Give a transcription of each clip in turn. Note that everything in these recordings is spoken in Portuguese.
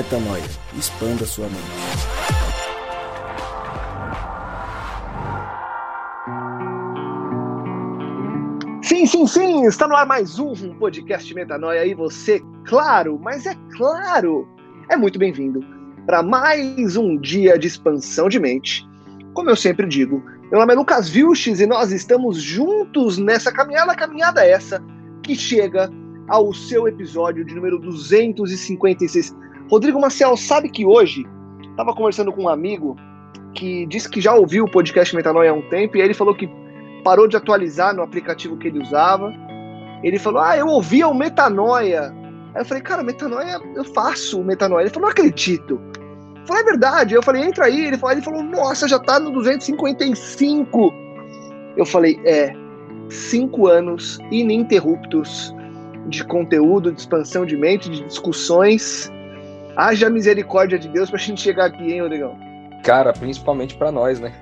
Metanoia. Expanda sua mente. Sim, sim, sim, está no ar mais um podcast Metanoia e você, claro, mas é claro, é muito bem-vindo para mais um dia de expansão de mente. Como eu sempre digo, meu nome é Lucas Vilches e nós estamos juntos nessa caminhada, caminhada essa que chega ao seu episódio de número 256. Rodrigo Marcel, sabe que hoje estava conversando com um amigo que disse que já ouviu o podcast Metanoia há um tempo e aí ele falou que parou de atualizar no aplicativo que ele usava. Ele falou: Ah, eu ouvia o Metanoia. Aí eu falei: Cara, Metanoia, eu faço o Metanoia. Ele falou: Não acredito. Eu falei: É verdade. Eu falei: Entra aí. Ele falou: ele falou Nossa, já tá no 255. Eu falei: É, cinco anos ininterruptos de conteúdo, de expansão de mente, de discussões. Haja misericórdia de Deus pra gente chegar aqui, hein, Rodrigão? Cara, principalmente para nós, né?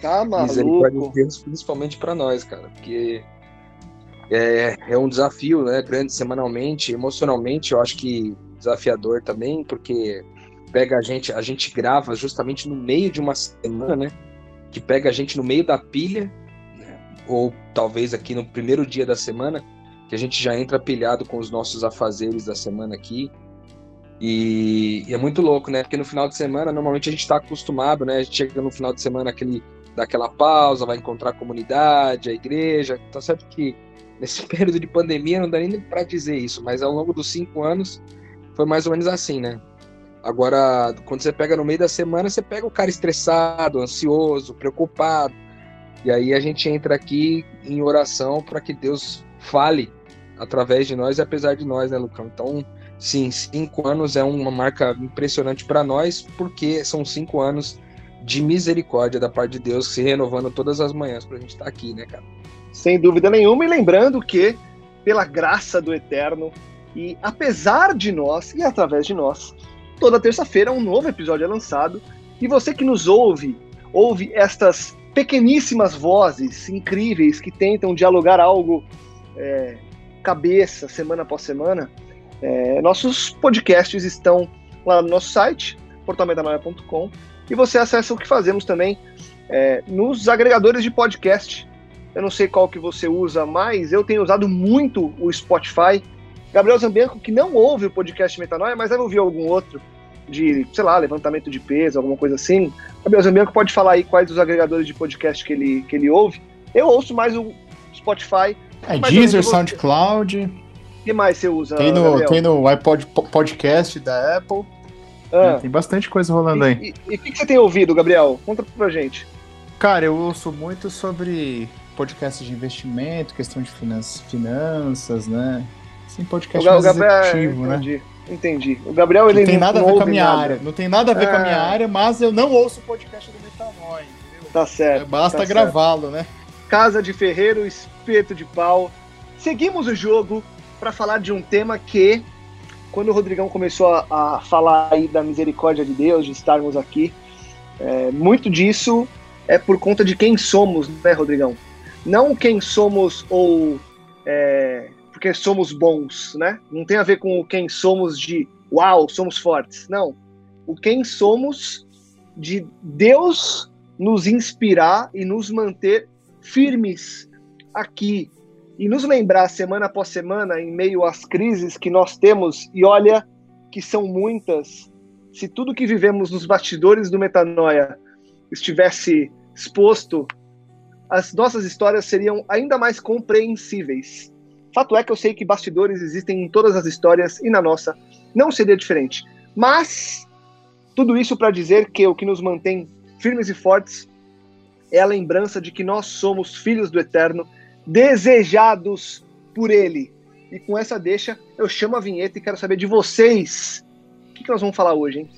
Tá maluco. Misericórdia de Deus, principalmente para nós, cara, porque é, é um desafio, né, grande semanalmente, emocionalmente, eu acho que desafiador também, porque pega a gente, a gente grava justamente no meio de uma semana, né, que pega a gente no meio da pilha, né, ou talvez aqui no primeiro dia da semana, que a gente já entra pilhado com os nossos afazeres da semana aqui, e, e, é muito louco, né? Porque no final de semana, normalmente a gente está acostumado, né? A gente chega no final de semana aquele, dá aquela pausa, vai encontrar a comunidade, a igreja. Tá certo que nesse período de pandemia não dá nem para dizer isso, mas ao longo dos cinco anos foi mais ou menos assim, né? Agora, quando você pega no meio da semana, você pega o cara estressado, ansioso, preocupado. E aí a gente entra aqui em oração para que Deus fale através de nós e apesar de nós, né, Lucão? Então, sim, cinco anos é uma marca impressionante para nós, porque são cinco anos de misericórdia da parte de Deus se renovando todas as manhãs para a gente estar tá aqui, né, cara? Sem dúvida nenhuma, e lembrando que, pela graça do Eterno, e apesar de nós e através de nós, toda terça-feira um novo episódio é lançado, e você que nos ouve, ouve estas pequeníssimas vozes incríveis que tentam dialogar algo é, cabeça semana após semana, é, nossos podcasts estão lá no nosso site, portalmetanoia.com, e você acessa o que fazemos também é, nos agregadores de podcast. Eu não sei qual que você usa mais, eu tenho usado muito o Spotify. Gabriel Zambianco, que não ouve o podcast Metanoia, mas deve ouvir algum outro de, sei lá, levantamento de peso, alguma coisa assim. Gabriel Zambianco pode falar aí quais os agregadores de podcast que ele, que ele ouve. Eu ouço mais o Spotify. É Deezer, SoundCloud. O que mais você usa? Tem no, tem no iPod Podcast da Apple. Ah. Tem bastante coisa rolando e, aí. E o que, que você tem ouvido, Gabriel? Conta pra gente. Cara, eu ouço muito sobre podcasts de investimento, questão de finanças, finanças né? Sim, podcast o, mais Gabriel, executivo, é, entendi, né? Entendi. O Gabriel, ele não tem nada não a ver com a minha nada. área. Não tem nada a ver é. com a minha é. área, mas eu não ouço o podcast do Metanoia, entendeu? Tá certo. Basta tá gravá-lo, né? Casa de Ferreiro, espeto de pau. Seguimos o jogo para falar de um tema que quando o Rodrigão começou a, a, falar aí da misericórdia de Deus, de estarmos aqui, é, muito disso é por conta de quem somos, né, Rodrigão? Não quem somos ou é, porque somos bons, né? Não tem a ver com quem somos de uau, somos fortes. Não. O quem somos de Deus nos inspirar e nos manter firmes aqui e nos lembrar semana após semana, em meio às crises que nós temos, e olha que são muitas, se tudo que vivemos nos bastidores do Metanoia estivesse exposto, as nossas histórias seriam ainda mais compreensíveis. Fato é que eu sei que bastidores existem em todas as histórias e na nossa não seria diferente. Mas tudo isso para dizer que o que nos mantém firmes e fortes é a lembrança de que nós somos filhos do Eterno desejados por ele. E com essa deixa, eu chamo a vinheta e quero saber de vocês. O que, que nós vamos falar hoje, hein?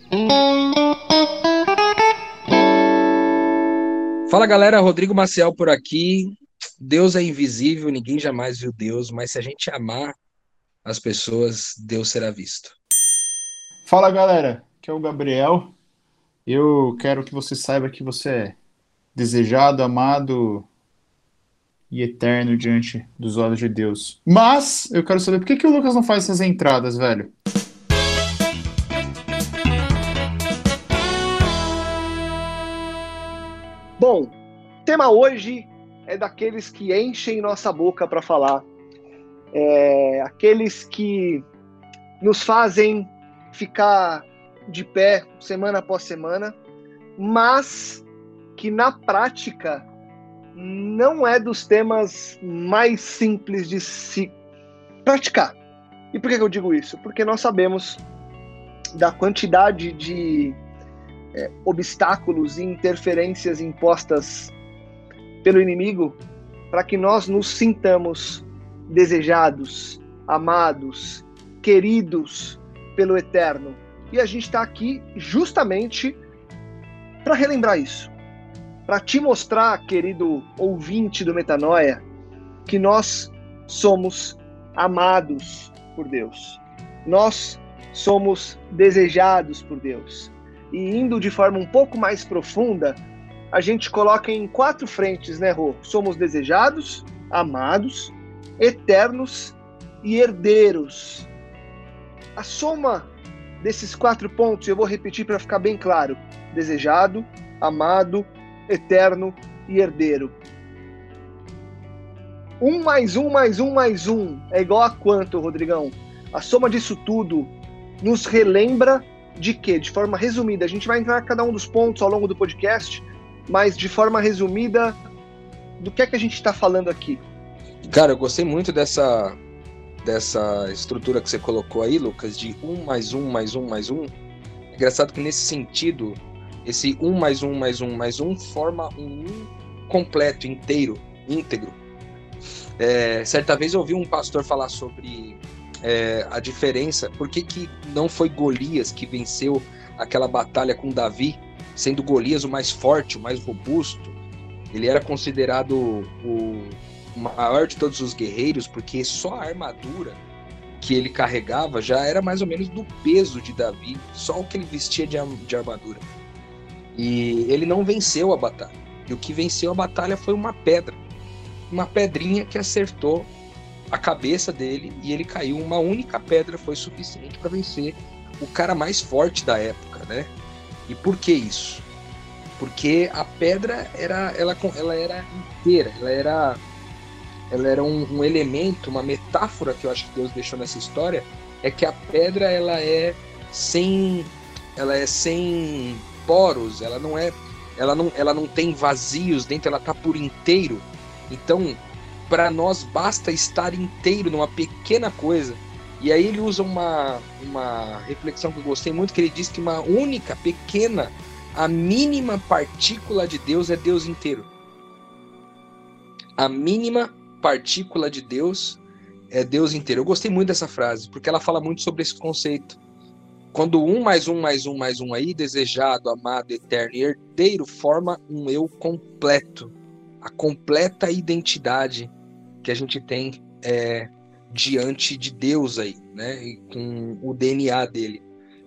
Fala galera, Rodrigo Maciel por aqui. Deus é invisível, ninguém jamais viu Deus, mas se a gente amar as pessoas, Deus será visto. Fala galera, aqui é o Gabriel. Eu quero que você saiba que você é desejado, amado, e eterno diante dos olhos de Deus. Mas eu quero saber por que, que o Lucas não faz essas entradas, velho? Bom, tema hoje é daqueles que enchem nossa boca para falar, é, aqueles que nos fazem ficar de pé semana após semana, mas que na prática não é dos temas mais simples de se praticar. E por que eu digo isso? Porque nós sabemos da quantidade de é, obstáculos e interferências impostas pelo inimigo para que nós nos sintamos desejados, amados, queridos pelo Eterno. E a gente está aqui justamente para relembrar isso, para te mostrar, querido ouvinte do Metanoia, que nós somos amados por Deus. Nós somos desejados por Deus. E indo de forma um pouco mais profunda, a gente coloca em quatro frentes, né, Rô? Somos desejados, amados, eternos e herdeiros. A soma desses quatro pontos, eu vou repetir para ficar bem claro: desejado, amado, eterno e herdeiro. Um mais um mais um mais um é igual a quanto, Rodrigão? A soma disso tudo nos relembra de quê? De forma resumida, a gente vai entrar em cada um dos pontos ao longo do podcast, mas de forma resumida, do que é que a gente está falando aqui? Cara, eu gostei muito dessa, dessa estrutura que você colocou aí, Lucas, de um mais um mais um mais um. Engraçado que nesse sentido, esse um mais um mais um mais um forma um completo, inteiro, íntegro. É, certa vez eu ouvi um pastor falar sobre é, a diferença, por que, que não foi Golias que venceu aquela batalha com Davi, sendo Golias o mais forte, o mais robusto. Ele era considerado o maior de todos os guerreiros, porque só a armadura que ele carregava já era mais ou menos do peso de Davi, só o que ele vestia de, de armadura. E ele não venceu a batalha. E o que venceu a batalha foi uma pedra. Uma pedrinha que acertou a cabeça dele e ele caiu. Uma única pedra foi suficiente para vencer o cara mais forte da época, né? E por que isso? Porque a pedra era, ela, ela era inteira, ela era, ela era um, um elemento, uma metáfora que eu acho que Deus deixou nessa história é que a pedra ela é sem, ela é sem poros, ela não é, ela não, ela não tem vazios dentro, ela tá por inteiro. Então para nós basta estar inteiro numa pequena coisa. E aí ele usa uma, uma reflexão que eu gostei muito, que ele diz que uma única, pequena, a mínima partícula de Deus é Deus inteiro. A mínima partícula de Deus é Deus inteiro. Eu gostei muito dessa frase, porque ela fala muito sobre esse conceito. Quando um mais um mais um mais um aí, desejado, amado, eterno e herdeiro, forma um eu completo. A completa identidade que a gente tem é, diante de Deus aí, né? E com o DNA dele.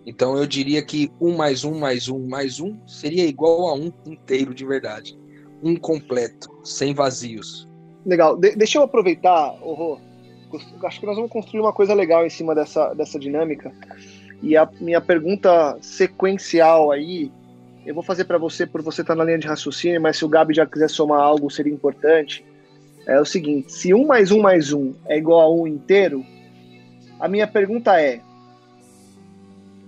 Então eu diria que um mais um mais um mais um seria igual a um inteiro de verdade. Um completo, sem vazios. Legal. De deixa eu aproveitar, oh, acho que nós vamos construir uma coisa legal em cima dessa, dessa dinâmica. E a minha pergunta sequencial aí, eu vou fazer para você por você estar tá na linha de raciocínio, mas se o Gabi já quiser somar algo, seria importante é o seguinte: se um mais um mais um é igual a um inteiro, a minha pergunta é: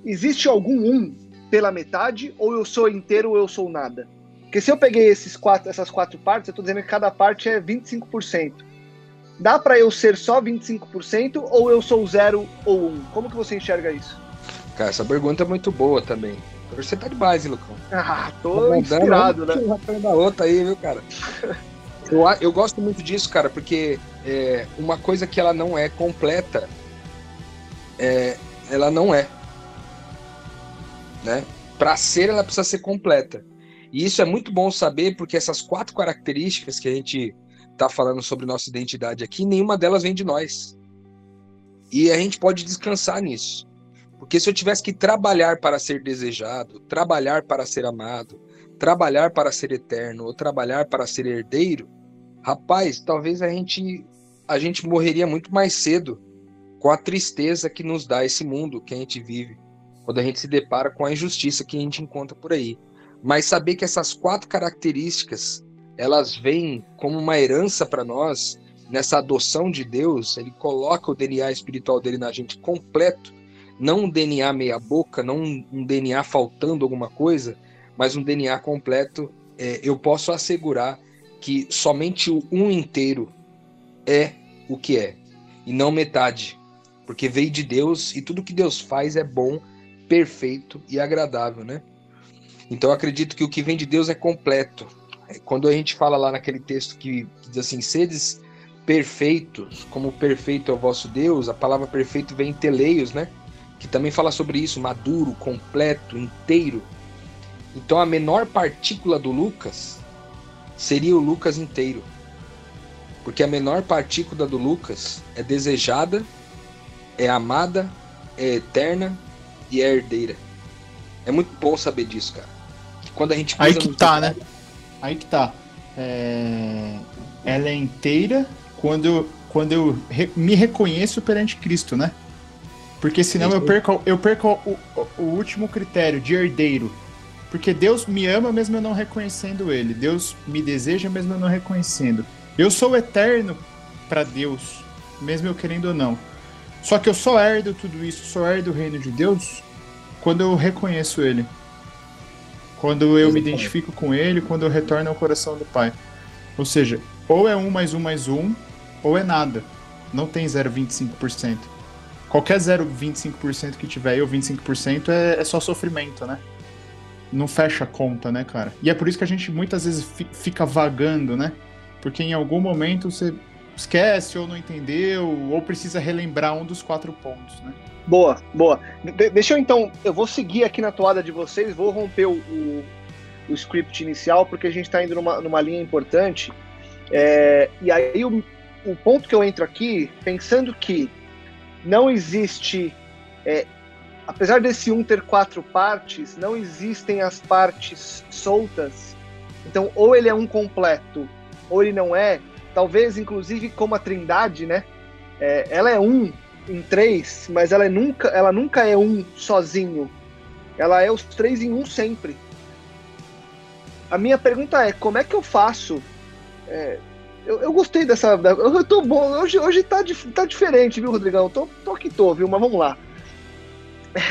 existe algum um pela metade ou eu sou inteiro ou eu sou nada? Porque se eu peguei esses quatro, essas quatro partes, eu estou dizendo que cada parte é 25%. Dá para eu ser só 25% ou eu sou zero ou um? Como que você enxerga isso? Cara, essa pergunta é muito boa também. Você tá de base, Lucão. Ah, tô tá inspirado, né? da outra aí, viu, cara? Eu, eu gosto muito disso, cara, porque é, uma coisa que ela não é completa, é, ela não é. Né? Para ser, ela precisa ser completa. E isso é muito bom saber, porque essas quatro características que a gente está falando sobre nossa identidade aqui, nenhuma delas vem de nós. E a gente pode descansar nisso. Porque se eu tivesse que trabalhar para ser desejado, trabalhar para ser amado, trabalhar para ser eterno ou trabalhar para ser herdeiro, rapaz, talvez a gente a gente morreria muito mais cedo com a tristeza que nos dá esse mundo que a gente vive, quando a gente se depara com a injustiça que a gente encontra por aí. mas saber que essas quatro características elas vêm como uma herança para nós nessa adoção de Deus. Ele coloca o DNA espiritual dele na gente completo, não um DNA meia boca, não um DNA faltando alguma coisa, mas um DNA completo. É, eu posso assegurar que somente o um inteiro é o que é e não metade, porque veio de Deus e tudo que Deus faz é bom, perfeito e agradável, né? Então eu acredito que o que vem de Deus é completo. Quando a gente fala lá naquele texto que, que diz assim, sedes perfeitos, como perfeito é o vosso Deus, a palavra perfeito vem em teleios, né? Que também fala sobre isso, maduro, completo, inteiro. Então a menor partícula do Lucas seria o Lucas inteiro. Porque a menor partícula do Lucas é desejada, é amada, é eterna e é herdeira. É muito bom saber disso, cara. Quando a gente Aí que tá, né? Aí que tá. É... Ela é inteira quando eu, quando eu me reconheço perante Cristo, né? Porque senão eu perco, eu perco o, o, último critério de herdeiro. Porque Deus me ama mesmo eu não reconhecendo Ele. Deus me deseja mesmo eu não reconhecendo. Eu sou eterno para Deus, mesmo eu querendo ou não. Só que eu só herdo tudo isso, só herdo o reino de Deus quando eu reconheço Ele. Quando eu me identifico com Ele, quando eu retorno ao coração do Pai. Ou seja, ou é um mais um mais um, ou é nada. Não tem 0,25%. Qualquer 0,25% que tiver ou 25% é, é só sofrimento, né? Não fecha a conta, né, cara? E é por isso que a gente muitas vezes fica vagando, né? porque em algum momento você esquece ou não entendeu, ou precisa relembrar um dos quatro pontos, né? Boa, boa. De deixa eu então, eu vou seguir aqui na toada de vocês, vou romper o, o, o script inicial, porque a gente está indo numa, numa linha importante. É, e aí o, o ponto que eu entro aqui, pensando que não existe, é, apesar desse um ter quatro partes, não existem as partes soltas. Então, ou ele é um completo, ou ele não é, talvez inclusive como a Trindade, né? É, ela é um em três, mas ela é nunca, ela nunca é um sozinho. Ela é os três em um sempre. A minha pergunta é, como é que eu faço? É, eu, eu, gostei dessa. Eu, tô bom. Hoje, hoje tá, tá diferente, viu, Rodrigão? Tô, tô que tô, viu? Mas vamos lá.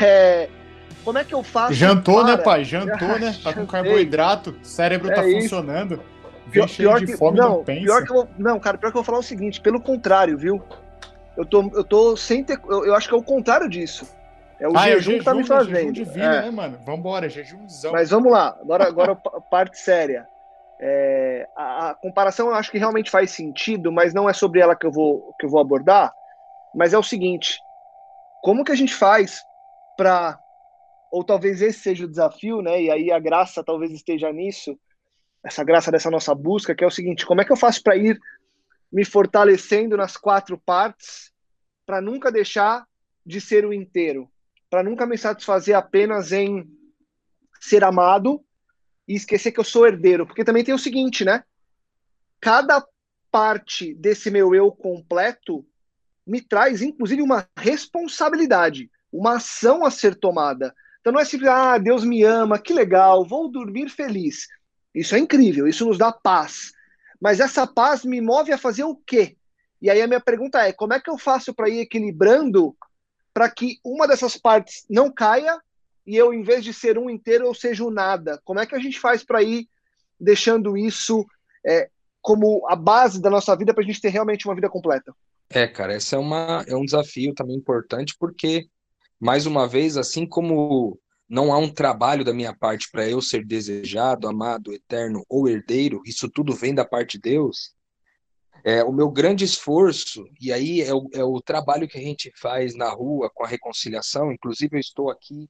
É, como é que eu faço? Jantou, né, para... né, pai? Jantou, né? Tá com carboidrato, cérebro é tá isso. funcionando. Pior, pior que, fome, não, não pior que eu não, cara, pior que eu vou falar o seguinte, pelo contrário, viu? Eu tô, eu tô sem ter, eu, eu acho que é o contrário disso. É o ah, jejum, é o jejum que tá me fazendo. Jejum divino, é. né, mano? Vambora, jejumzão. Mas vamos lá, agora, agora parte séria. É, a, a, comparação eu acho que realmente faz sentido, mas não é sobre ela que eu vou, que eu vou abordar. Mas é o seguinte: como que a gente faz para, ou talvez esse seja o desafio, né? E aí a graça talvez esteja nisso, essa graça dessa nossa busca, que é o seguinte: como é que eu faço para ir me fortalecendo nas quatro partes, para nunca deixar de ser o inteiro, para nunca me satisfazer apenas em ser amado e esquecer que eu sou herdeiro, porque também tem o seguinte, né? Cada parte desse meu eu completo me traz, inclusive, uma responsabilidade, uma ação a ser tomada. Então não é simples, ah, Deus me ama, que legal, vou dormir feliz. Isso é incrível, isso nos dá paz. Mas essa paz me move a fazer o quê? E aí a minha pergunta é: como é que eu faço para ir equilibrando para que uma dessas partes não caia e eu, em vez de ser um inteiro, eu seja um nada? Como é que a gente faz para ir deixando isso é, como a base da nossa vida para a gente ter realmente uma vida completa? É, cara, esse é, uma, é um desafio também importante, porque, mais uma vez, assim como não há um trabalho da minha parte para eu ser desejado, amado, eterno ou herdeiro, isso tudo vem da parte de Deus. É, o meu grande esforço, e aí é o, é o trabalho que a gente faz na rua com a reconciliação, inclusive eu estou aqui,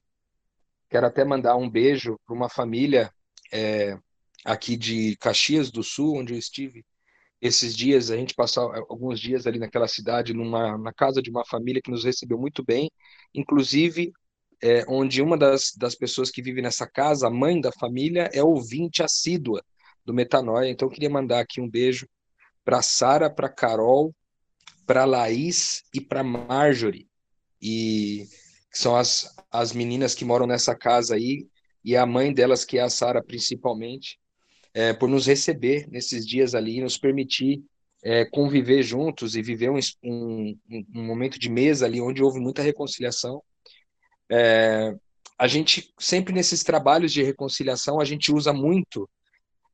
quero até mandar um beijo para uma família é, aqui de Caxias do Sul, onde eu estive esses dias, a gente passou alguns dias ali naquela cidade, numa, na casa de uma família que nos recebeu muito bem, inclusive é, onde uma das, das pessoas que vive nessa casa, a mãe da família, é ouvinte assídua do Metanoia. Então, eu queria mandar aqui um beijo para Sara, para Carol, para Laís e para Marjorie, e que são as, as meninas que moram nessa casa aí. e a mãe delas, que é a Sara, principalmente, é, por nos receber nesses dias ali, nos permitir é, conviver juntos e viver um, um, um, momento de mesa ali onde houve muita reconciliação. É, a gente sempre nesses trabalhos de reconciliação a gente usa muito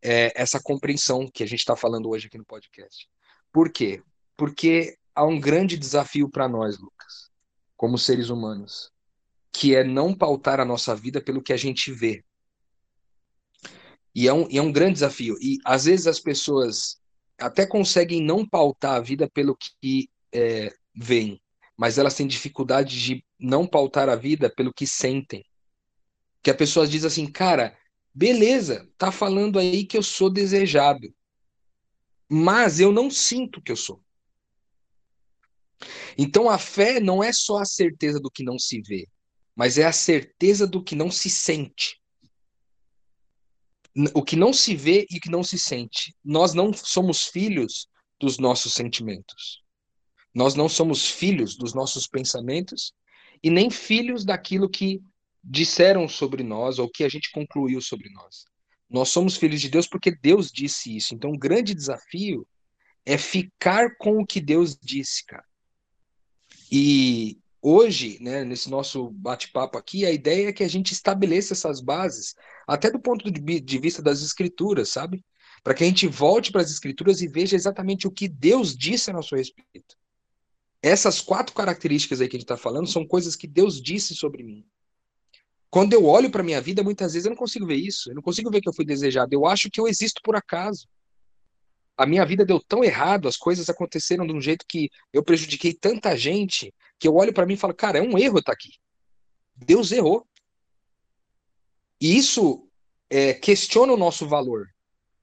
é, essa compreensão que a gente está falando hoje aqui no podcast. Por quê? Porque há um grande desafio para nós, Lucas, como seres humanos, que é não pautar a nossa vida pelo que a gente vê. E é um, e é um grande desafio. E às vezes as pessoas até conseguem não pautar a vida pelo que é, veem, mas elas têm dificuldade de não pautar a vida pelo que sentem. Que a pessoa diz assim, cara, beleza, tá falando aí que eu sou desejado, mas eu não sinto que eu sou. Então a fé não é só a certeza do que não se vê, mas é a certeza do que não se sente o que não se vê e o que não se sente. Nós não somos filhos dos nossos sentimentos. Nós não somos filhos dos nossos pensamentos e nem filhos daquilo que disseram sobre nós ou que a gente concluiu sobre nós. Nós somos filhos de Deus porque Deus disse isso. Então, o grande desafio é ficar com o que Deus disse, cara. E hoje, né, nesse nosso bate-papo aqui, a ideia é que a gente estabeleça essas bases, até do ponto de vista das escrituras, sabe? Para que a gente volte para as escrituras e veja exatamente o que Deus disse a nosso respeito. Essas quatro características aí que a gente está falando são coisas que Deus disse sobre mim. Quando eu olho para minha vida, muitas vezes eu não consigo ver isso. Eu não consigo ver que eu fui desejado. Eu acho que eu existo por acaso a minha vida deu tão errado, as coisas aconteceram de um jeito que eu prejudiquei tanta gente, que eu olho para mim e falo, cara, é um erro estar aqui. Deus errou. E isso é, questiona o nosso valor.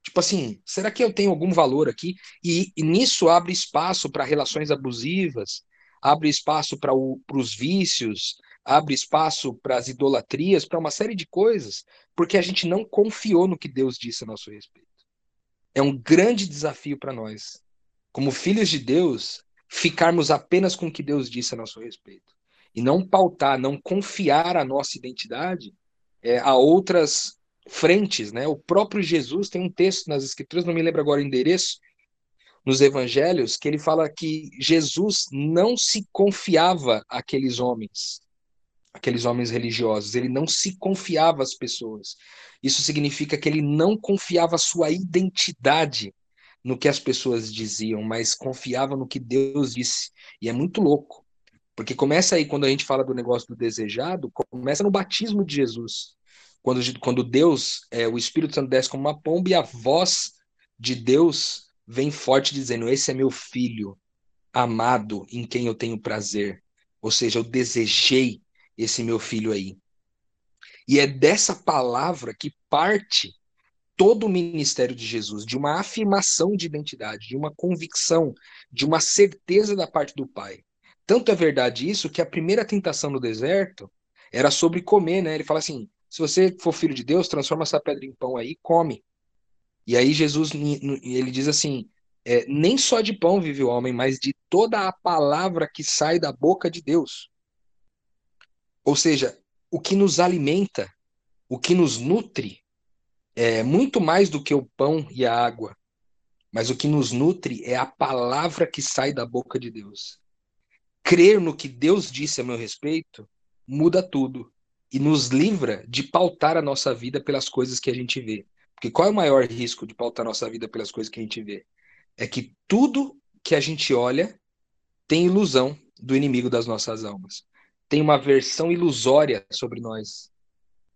Tipo assim, será que eu tenho algum valor aqui? E, e nisso abre espaço para relações abusivas, abre espaço para os vícios, abre espaço para as idolatrias, para uma série de coisas, porque a gente não confiou no que Deus disse a nosso respeito é um grande desafio para nós, como filhos de Deus, ficarmos apenas com o que Deus disse a nosso respeito e não pautar, não confiar a nossa identidade é, a outras frentes, né? O próprio Jesus tem um texto nas Escrituras, não me lembro agora o endereço, nos Evangelhos, que ele fala que Jesus não se confiava àqueles homens, aqueles homens religiosos, ele não se confiava às pessoas. Isso significa que ele não confiava sua identidade no que as pessoas diziam, mas confiava no que Deus disse. E é muito louco, porque começa aí quando a gente fala do negócio do desejado, começa no batismo de Jesus. Quando, quando Deus, é, o Espírito Santo desce como uma pomba e a voz de Deus vem forte dizendo: Esse é meu filho amado em quem eu tenho prazer. Ou seja, eu desejei esse meu filho aí. E é dessa palavra que parte todo o ministério de Jesus, de uma afirmação de identidade, de uma convicção, de uma certeza da parte do Pai. Tanto é verdade isso que a primeira tentação no deserto era sobre comer, né? Ele fala assim: se você for filho de Deus, transforma essa pedra em pão aí come. E aí Jesus ele diz assim: é, nem só de pão vive o homem, mas de toda a palavra que sai da boca de Deus. Ou seja, o que nos alimenta, o que nos nutre, é muito mais do que o pão e a água. Mas o que nos nutre é a palavra que sai da boca de Deus. Crer no que Deus disse a meu respeito muda tudo e nos livra de pautar a nossa vida pelas coisas que a gente vê. Porque qual é o maior risco de pautar a nossa vida pelas coisas que a gente vê? É que tudo que a gente olha tem ilusão do inimigo das nossas almas tem uma versão ilusória sobre nós.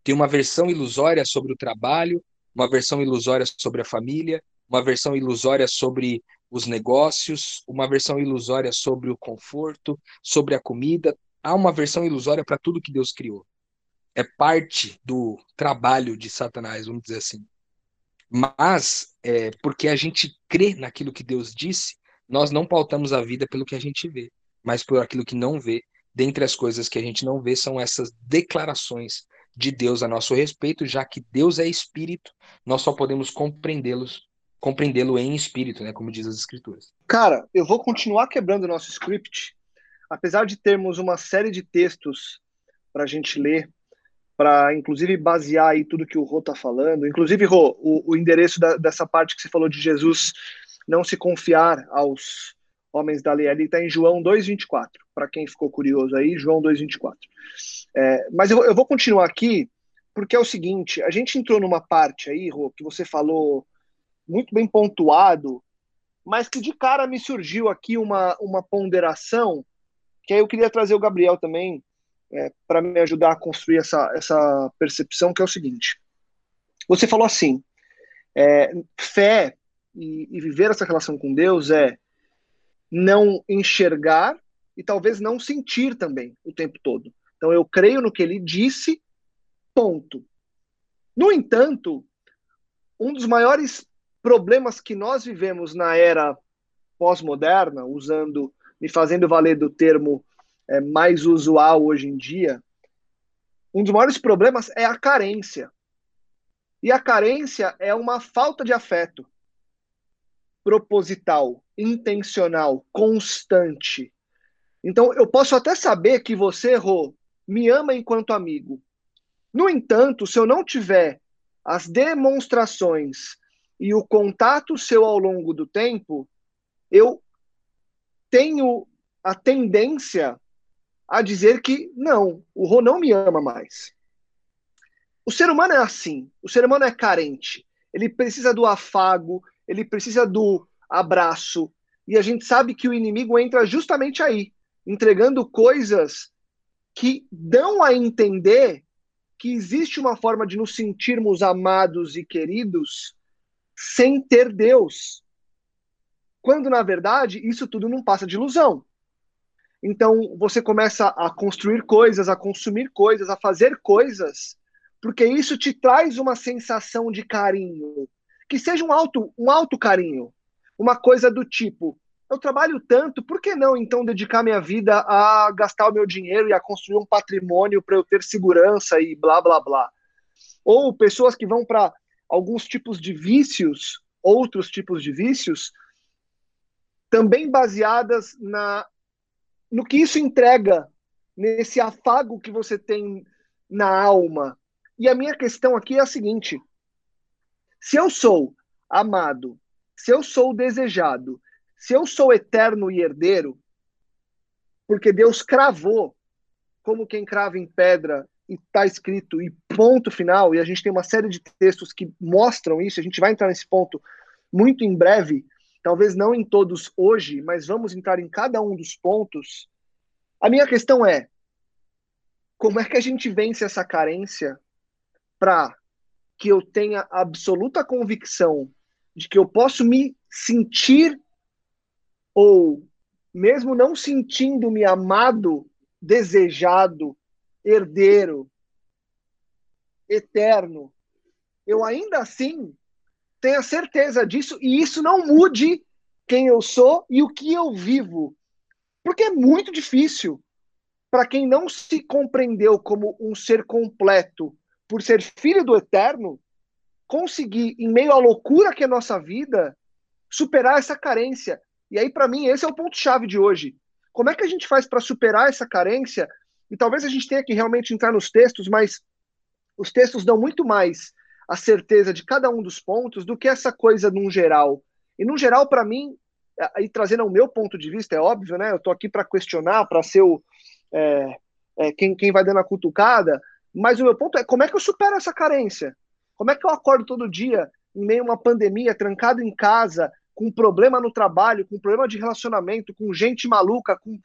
Tem uma versão ilusória sobre o trabalho, uma versão ilusória sobre a família, uma versão ilusória sobre os negócios, uma versão ilusória sobre o conforto, sobre a comida. Há uma versão ilusória para tudo que Deus criou. É parte do trabalho de Satanás, vamos dizer assim. Mas, é, porque a gente crê naquilo que Deus disse, nós não pautamos a vida pelo que a gente vê, mas por aquilo que não vê dentre as coisas que a gente não vê são essas declarações de Deus a nosso respeito, já que Deus é espírito, nós só podemos compreendê-los, compreendê-lo em espírito, né, como diz as escrituras. Cara, eu vou continuar quebrando o nosso script, apesar de termos uma série de textos para a gente ler, para inclusive basear aí tudo que o Rô está falando. Inclusive, Rô, o, o endereço da, dessa parte que você falou de Jesus não se confiar aos homens da lei ali está em João 2,24. Para quem ficou curioso aí, João 2,24. É, mas eu, eu vou continuar aqui, porque é o seguinte: a gente entrou numa parte aí, Rô, que você falou muito bem pontuado, mas que de cara me surgiu aqui uma, uma ponderação, que aí eu queria trazer o Gabriel também é, para me ajudar a construir essa, essa percepção, que é o seguinte. Você falou assim, é, fé e, e viver essa relação com Deus é não enxergar e talvez não sentir também o tempo todo. Então eu creio no que ele disse, ponto. No entanto, um dos maiores problemas que nós vivemos na era pós-moderna, usando, me fazendo valer do termo é, mais usual hoje em dia, um dos maiores problemas é a carência. E a carência é uma falta de afeto proposital, intencional, constante. Então, eu posso até saber que você, Rô, me ama enquanto amigo. No entanto, se eu não tiver as demonstrações e o contato seu ao longo do tempo, eu tenho a tendência a dizer que não, o Rô não me ama mais. O ser humano é assim, o ser humano é carente. Ele precisa do afago, ele precisa do abraço. E a gente sabe que o inimigo entra justamente aí, entregando coisas que dão a entender que existe uma forma de nos sentirmos amados e queridos sem ter Deus. Quando, na verdade, isso tudo não passa de ilusão. Então, você começa a construir coisas, a consumir coisas, a fazer coisas, porque isso te traz uma sensação de carinho. Que seja um alto, um alto carinho. Uma coisa do tipo, eu trabalho tanto, por que não então dedicar minha vida a gastar o meu dinheiro e a construir um patrimônio para eu ter segurança e blá blá blá? Ou pessoas que vão para alguns tipos de vícios, outros tipos de vícios, também baseadas na no que isso entrega, nesse afago que você tem na alma. E a minha questão aqui é a seguinte: se eu sou amado, se eu sou desejado, se eu sou eterno e herdeiro, porque Deus cravou, como quem crava em pedra e está escrito e ponto final, e a gente tem uma série de textos que mostram isso, a gente vai entrar nesse ponto muito em breve, talvez não em todos hoje, mas vamos entrar em cada um dos pontos. A minha questão é: como é que a gente vence essa carência para que eu tenha absoluta convicção de que eu posso me sentir ou mesmo não sentindo-me amado, desejado, herdeiro, eterno, eu ainda assim tenho a certeza disso e isso não mude quem eu sou e o que eu vivo. Porque é muito difícil para quem não se compreendeu como um ser completo por ser filho do eterno, conseguir, em meio à loucura que é nossa vida, superar essa carência. E aí, para mim, esse é o ponto-chave de hoje. Como é que a gente faz para superar essa carência e talvez a gente tenha que realmente entrar nos textos, mas os textos dão muito mais a certeza de cada um dos pontos do que essa coisa num geral. E num geral, para mim, aí trazendo o meu ponto de vista, é óbvio, né? Eu estou aqui para questionar, para ser o, é, é, quem, quem vai dando a cutucada, mas o meu ponto é como é que eu supero essa carência? Como é que eu acordo todo dia em meio a uma pandemia, trancado em casa, com problema no trabalho, com problema de relacionamento, com gente maluca, com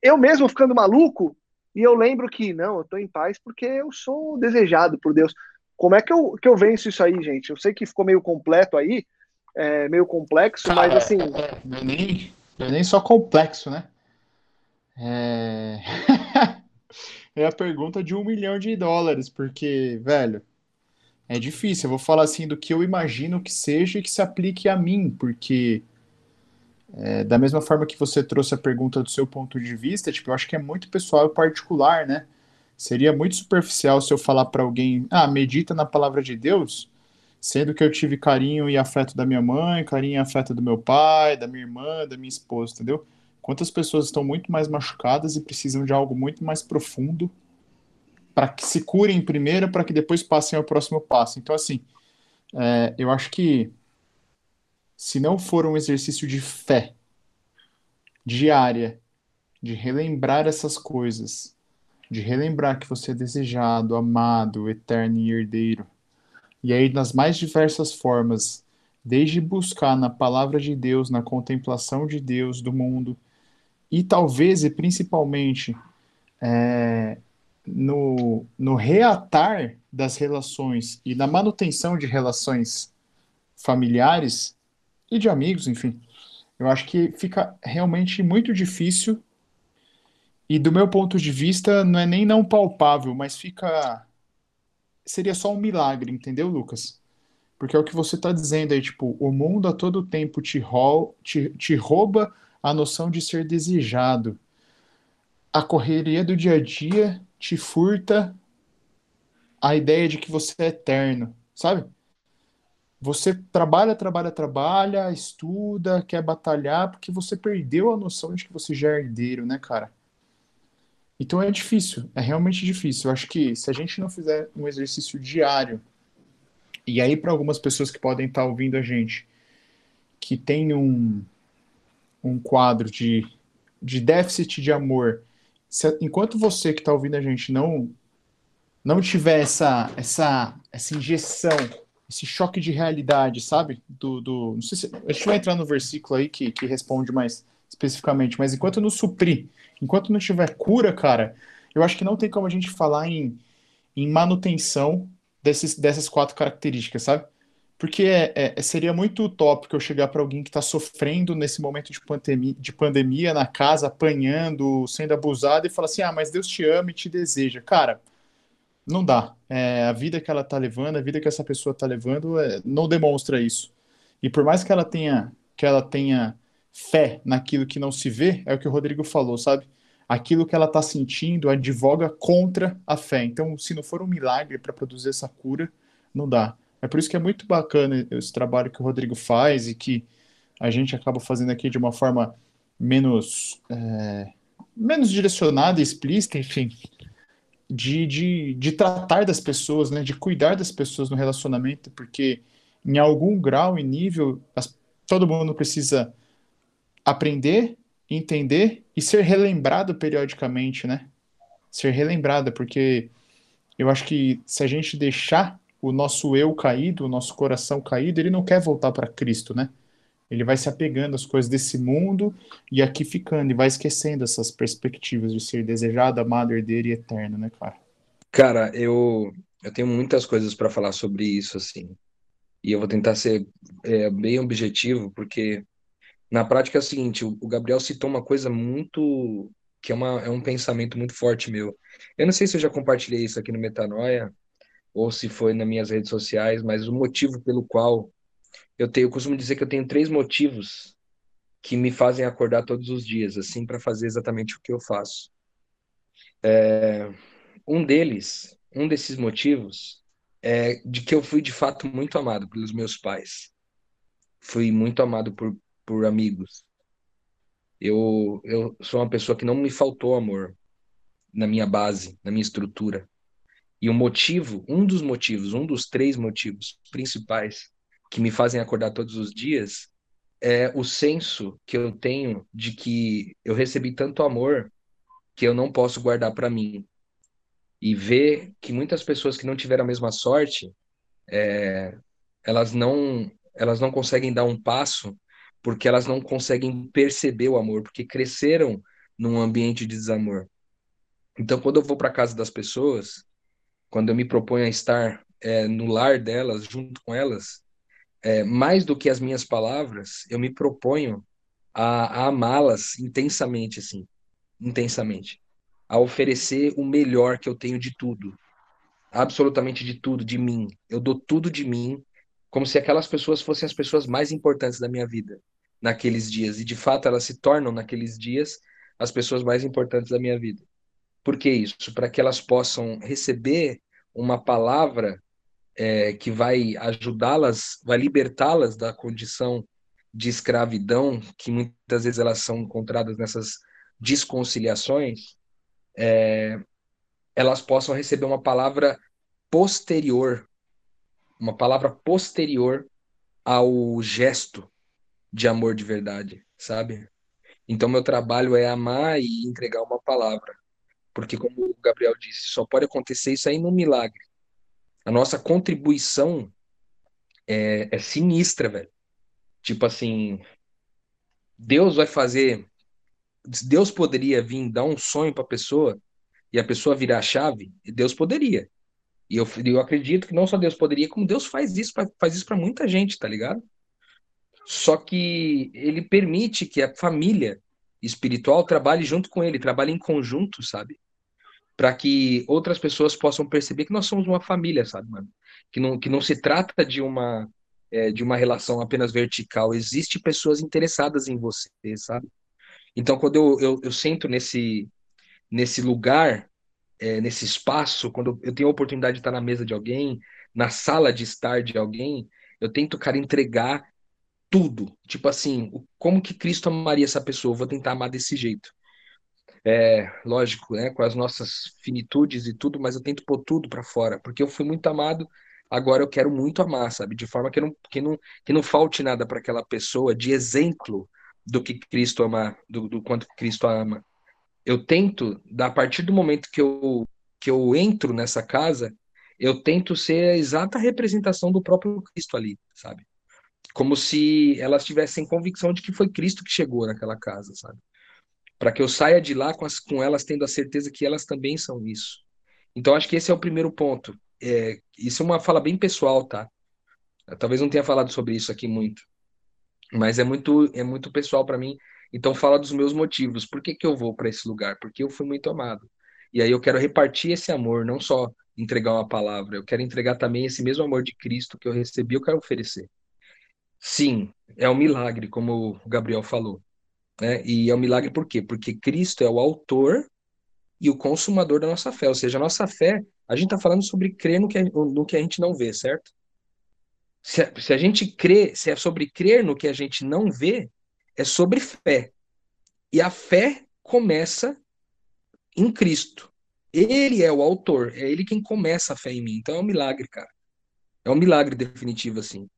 eu mesmo ficando maluco, e eu lembro que, não, eu tô em paz porque eu sou desejado por Deus. Como é que eu, que eu venço isso aí, gente? Eu sei que ficou meio completo aí, é, meio complexo, Cara, mas assim. É, é nem, não é nem só complexo, né? É... é a pergunta de um milhão de dólares, porque, velho, é difícil. Eu vou falar assim do que eu imagino que seja e que se aplique a mim, porque é, da mesma forma que você trouxe a pergunta do seu ponto de vista, tipo, eu acho que é muito pessoal e particular, né? Seria muito superficial se eu falar para alguém, ah, medita na palavra de Deus, sendo que eu tive carinho e afeto da minha mãe, carinho e afeto do meu pai, da minha irmã, da minha esposa, entendeu? Quantas pessoas estão muito mais machucadas e precisam de algo muito mais profundo para que se curem primeiro, para que depois passem ao próximo passo. Então, assim, é, eu acho que se não for um exercício de fé diária, de relembrar essas coisas, de relembrar que você é desejado, amado, eterno e herdeiro, e aí nas mais diversas formas, desde buscar na palavra de Deus, na contemplação de Deus, do mundo, e talvez e principalmente é, no, no reatar das relações e na manutenção de relações familiares e de amigos, enfim, eu acho que fica realmente muito difícil e do meu ponto de vista não é nem não palpável, mas fica seria só um milagre, entendeu, Lucas? Porque é o que você está dizendo aí, tipo, o mundo a todo tempo te, te, te rouba a noção de ser desejado. A correria do dia a dia te furta a ideia de que você é eterno, sabe? Você trabalha, trabalha, trabalha, estuda, quer batalhar, porque você perdeu a noção de que você já é herdeiro, né, cara? Então é difícil, é realmente difícil. Eu acho que se a gente não fizer um exercício diário, e aí para algumas pessoas que podem estar ouvindo a gente, que tem um, um quadro de, de déficit de amor se, enquanto você que está ouvindo a gente não não tiver essa essa essa injeção, esse choque de realidade, sabe? Do, do não sei se a gente vai entrar no versículo aí que, que responde mais especificamente, mas enquanto não suprir, enquanto não tiver cura, cara, eu acho que não tem como a gente falar em, em manutenção desses, dessas quatro características, sabe? Porque é, é, seria muito utópico eu chegar para alguém que está sofrendo nesse momento de pandemia, de pandemia na casa, apanhando, sendo abusado, e falar assim: ah, mas Deus te ama e te deseja. Cara, não dá. É, a vida que ela está levando, a vida que essa pessoa está levando, é, não demonstra isso. E por mais que ela tenha que ela tenha fé naquilo que não se vê, é o que o Rodrigo falou, sabe? Aquilo que ela está sentindo advoga contra a fé. Então, se não for um milagre para produzir essa cura, não dá. É por isso que é muito bacana esse trabalho que o Rodrigo faz e que a gente acaba fazendo aqui de uma forma menos, é, menos direcionada explícita, enfim, de, de, de tratar das pessoas, né, de cuidar das pessoas no relacionamento, porque em algum grau e nível as, todo mundo precisa aprender, entender e ser relembrado periodicamente, né? Ser relembrado, porque eu acho que se a gente deixar o nosso eu caído, o nosso coração caído, ele não quer voltar para Cristo, né? Ele vai se apegando às coisas desse mundo e aqui ficando, e vai esquecendo essas perspectivas de ser desejado, amado, herdeiro e eterno, né, cara? Cara, eu, eu tenho muitas coisas para falar sobre isso, assim. E eu vou tentar ser é, bem objetivo, porque na prática é o seguinte: o, Gabriel citou uma coisa muito. que é, uma, é um pensamento muito forte meu. Eu não sei se eu já compartilhei isso aqui no Metanoia, ou se foi nas minhas redes sociais, mas o motivo pelo qual eu tenho, eu costumo dizer que eu tenho três motivos que me fazem acordar todos os dias, assim, para fazer exatamente o que eu faço. É, um deles, um desses motivos, é de que eu fui de fato muito amado pelos meus pais. Fui muito amado por, por amigos. Eu, eu sou uma pessoa que não me faltou amor na minha base, na minha estrutura. E o motivo, um dos motivos, um dos três motivos principais que me fazem acordar todos os dias é o senso que eu tenho de que eu recebi tanto amor que eu não posso guardar para mim. E ver que muitas pessoas que não tiveram a mesma sorte, é, elas não elas não conseguem dar um passo porque elas não conseguem perceber o amor, porque cresceram num ambiente de desamor. Então, quando eu vou para casa das pessoas, quando eu me proponho a estar é, no lar delas, junto com elas, é, mais do que as minhas palavras, eu me proponho a, a amá-las intensamente, assim, intensamente, a oferecer o melhor que eu tenho de tudo, absolutamente de tudo, de mim. Eu dou tudo de mim, como se aquelas pessoas fossem as pessoas mais importantes da minha vida naqueles dias, e de fato elas se tornam naqueles dias as pessoas mais importantes da minha vida. Por que isso? Para que elas possam receber uma palavra é, que vai ajudá-las, vai libertá-las da condição de escravidão, que muitas vezes elas são encontradas nessas desconciliações, é, elas possam receber uma palavra posterior, uma palavra posterior ao gesto de amor de verdade, sabe? Então, meu trabalho é amar e entregar uma palavra. Porque, como o Gabriel disse, só pode acontecer isso aí num milagre. A nossa contribuição é, é sinistra, velho. Tipo assim, Deus vai fazer. Deus poderia vir dar um sonho para a pessoa e a pessoa virar a chave? Deus poderia. E eu, eu acredito que não só Deus poderia, como Deus faz isso, pra, faz isso para muita gente, tá ligado? Só que ele permite que a família espiritual trabalhe junto com ele, trabalhe em conjunto, sabe? Para que outras pessoas possam perceber que nós somos uma família, sabe, mano? Que não, que não se trata de uma é, de uma relação apenas vertical. Existe pessoas interessadas em você, sabe? Então, quando eu, eu, eu sento nesse, nesse lugar, é, nesse espaço, quando eu tenho a oportunidade de estar na mesa de alguém, na sala de estar de alguém, eu tento, cara, entregar tudo. Tipo assim, como que Cristo amaria essa pessoa? Eu vou tentar amar desse jeito. É, lógico, né, com as nossas finitudes e tudo, mas eu tento pôr tudo para fora, porque eu fui muito amado, agora eu quero muito amar, sabe? De forma que não, que não, que não falte nada para aquela pessoa de exemplo do que Cristo ama, do, do quanto Cristo ama. Eu tento, a partir do momento que eu, que eu entro nessa casa, eu tento ser a exata representação do próprio Cristo ali, sabe? Como se elas tivessem convicção de que foi Cristo que chegou naquela casa, sabe? Para que eu saia de lá com, as, com elas tendo a certeza que elas também são isso. Então, acho que esse é o primeiro ponto. É, isso é uma fala bem pessoal, tá? Eu, talvez não tenha falado sobre isso aqui muito, mas é muito, é muito pessoal para mim. Então, fala dos meus motivos. Por que, que eu vou para esse lugar? Porque eu fui muito amado. E aí eu quero repartir esse amor, não só entregar uma palavra, eu quero entregar também esse mesmo amor de Cristo que eu recebi, eu quero oferecer. Sim, é um milagre, como o Gabriel falou. Né? E é um milagre por quê? Porque Cristo é o autor e o consumador da nossa fé. Ou seja, a nossa fé, a gente está falando sobre crer no que, no que a gente não vê, certo? Se a, se a gente crê, se é sobre crer no que a gente não vê, é sobre fé. E a fé começa em Cristo. Ele é o autor, é ele quem começa a fé em mim. Então é um milagre, cara. É um milagre definitivo, assim.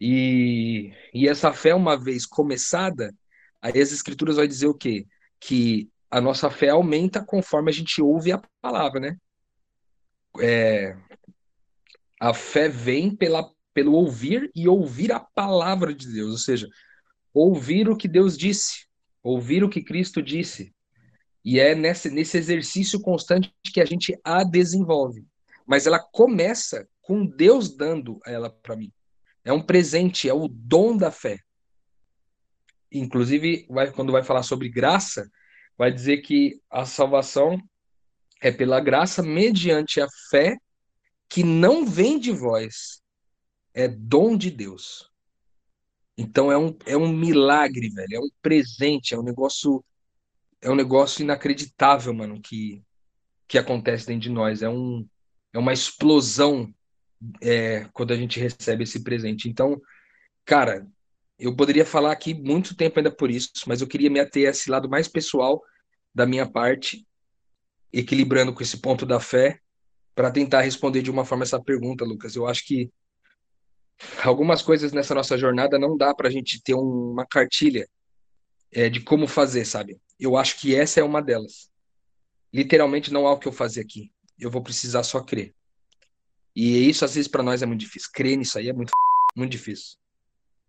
E, e essa fé, uma vez começada, aí as escrituras vai dizer o quê? Que a nossa fé aumenta conforme a gente ouve a palavra, né? É, a fé vem pela, pelo ouvir e ouvir a palavra de Deus, ou seja, ouvir o que Deus disse, ouvir o que Cristo disse. E é nesse, nesse exercício constante que a gente a desenvolve. Mas ela começa com Deus dando ela para mim. É um presente, é o dom da fé. Inclusive, vai, quando vai falar sobre graça, vai dizer que a salvação é pela graça mediante a fé que não vem de vós, é dom de Deus. Então é um, é um milagre, velho, é um presente, é um negócio é um negócio inacreditável, mano, que que acontece dentro de nós, é um é uma explosão é, quando a gente recebe esse presente. Então, cara, eu poderia falar aqui muito tempo ainda por isso, mas eu queria me ater a esse lado mais pessoal da minha parte, equilibrando com esse ponto da fé, para tentar responder de uma forma essa pergunta, Lucas. Eu acho que algumas coisas nessa nossa jornada não dá para a gente ter uma cartilha é, de como fazer, sabe? Eu acho que essa é uma delas. Literalmente não há o que eu fazer aqui. Eu vou precisar só crer. E isso, às vezes, para nós é muito difícil. Crer nisso aí é muito, muito difícil.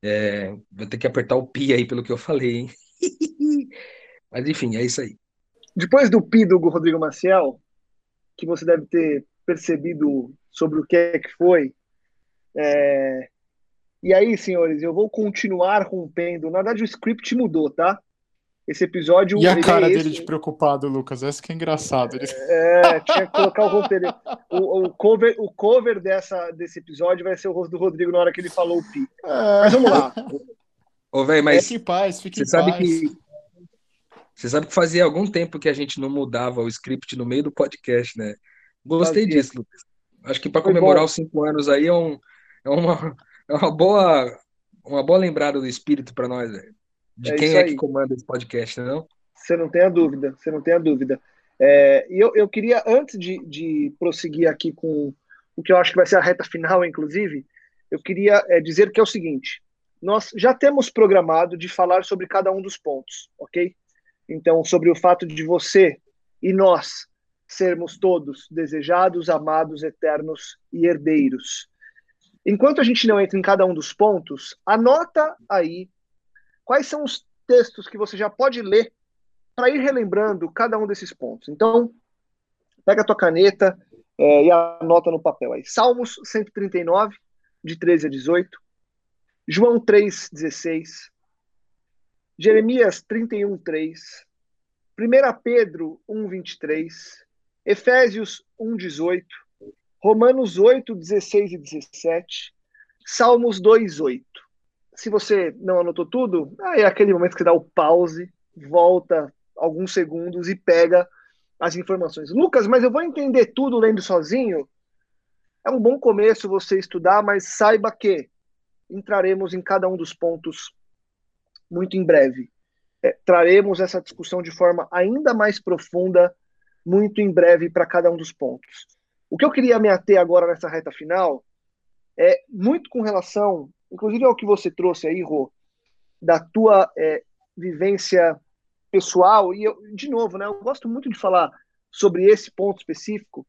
É, vou ter que apertar o pi aí pelo que eu falei, hein? Mas enfim, é isso aí. Depois do pi do Rodrigo Maciel, que você deve ter percebido sobre o que é que foi. É... E aí, senhores, eu vou continuar rompendo. Na verdade, o script mudou, tá? Esse episódio. E a cara é dele esse... de preocupado, Lucas? Essa que é engraçado. Ele... É, tinha que colocar o roteiro. O, o, cover, o cover dessa, desse episódio vai ser o rosto do Rodrigo na hora que ele falou o pi. É... Mas vamos lá. Ô, véio, mas fique em paz, fique você em sabe paz. Que, você sabe que fazia algum tempo que a gente não mudava o script no meio do podcast, né? Gostei fazia. disso, Lucas. Acho que para comemorar os cinco anos aí é, um, é, uma, é uma boa uma boa lembrada do espírito para nós, velho. De é quem é que comanda esse podcast, não? Você não tem a dúvida, você não tem a dúvida. É, e eu, eu queria, antes de, de prosseguir aqui com o que eu acho que vai ser a reta final, inclusive, eu queria é, dizer que é o seguinte: nós já temos programado de falar sobre cada um dos pontos, ok? Então, sobre o fato de você e nós sermos todos desejados, amados, eternos e herdeiros. Enquanto a gente não entra em cada um dos pontos, anota aí quais são os textos que você já pode ler para ir relembrando cada um desses pontos. Então, pega a tua caneta é, e anota no papel aí. Salmos 139, de 13 a 18. João 3, 16. Jeremias 31, 3. 1 Pedro 1, 23. Efésios 1, 18. Romanos 8, 16 e 17. Salmos 2, 8. Se você não anotou tudo, é aquele momento que você dá o pause, volta alguns segundos e pega as informações. Lucas, mas eu vou entender tudo lendo sozinho? É um bom começo você estudar, mas saiba que entraremos em cada um dos pontos muito em breve. É, traremos essa discussão de forma ainda mais profunda, muito em breve, para cada um dos pontos. O que eu queria me ater agora nessa reta final é muito com relação, inclusive ao que você trouxe aí, Rô, da tua é, vivência pessoal, e eu, de novo, né, eu gosto muito de falar sobre esse ponto específico.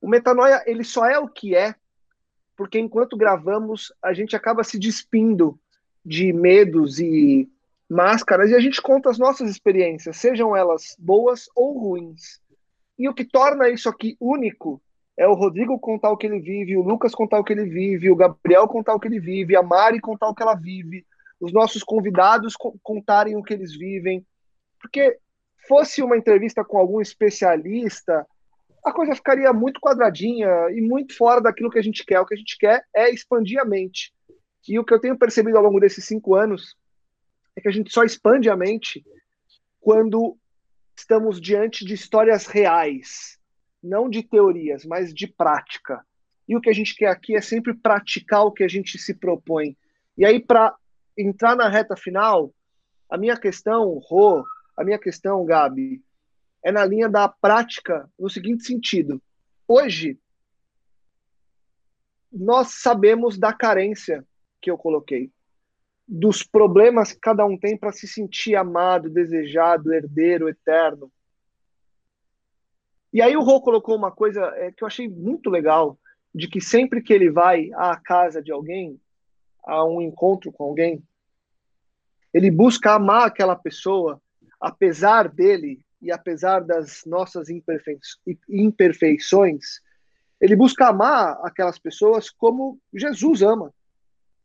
O metanoia, ele só é o que é, porque enquanto gravamos, a gente acaba se despindo de medos e máscaras e a gente conta as nossas experiências, sejam elas boas ou ruins. E o que torna isso aqui único é o Rodrigo contar o que ele vive, o Lucas contar o que ele vive, o Gabriel contar o que ele vive, a Mari contar o que ela vive, os nossos convidados contarem o que eles vivem, porque fosse uma entrevista com algum especialista, a coisa ficaria muito quadradinha e muito fora daquilo que a gente quer. O que a gente quer é expandir a mente. E o que eu tenho percebido ao longo desses cinco anos é que a gente só expande a mente quando estamos diante de histórias reais, não de teorias, mas de prática. E o que a gente quer aqui é sempre praticar o que a gente se propõe. E aí, para entrar na reta final, a minha questão, Rô, a minha questão, Gabi, é na linha da prática, no seguinte sentido. Hoje, nós sabemos da carência que eu coloquei, dos problemas que cada um tem para se sentir amado, desejado, herdeiro, eterno. E aí o Rô colocou uma coisa é, que eu achei muito legal, de que sempre que ele vai à casa de alguém, a um encontro com alguém, ele busca amar aquela pessoa apesar dele e apesar das nossas imperfeições, ele busca amar aquelas pessoas como Jesus ama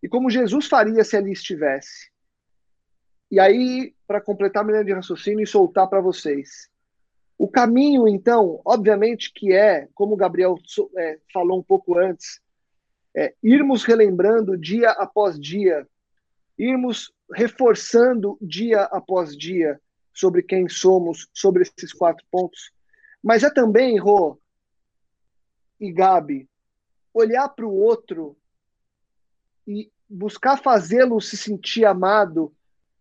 e como Jesus faria se ali estivesse. E aí, para completar a minha de raciocínio e soltar para vocês. O caminho, então, obviamente que é, como o Gabriel é, falou um pouco antes, é, irmos relembrando dia após dia, irmos reforçando dia após dia sobre quem somos, sobre esses quatro pontos. Mas é também, Rô e Gabi, olhar para o outro e buscar fazê-lo se sentir amado,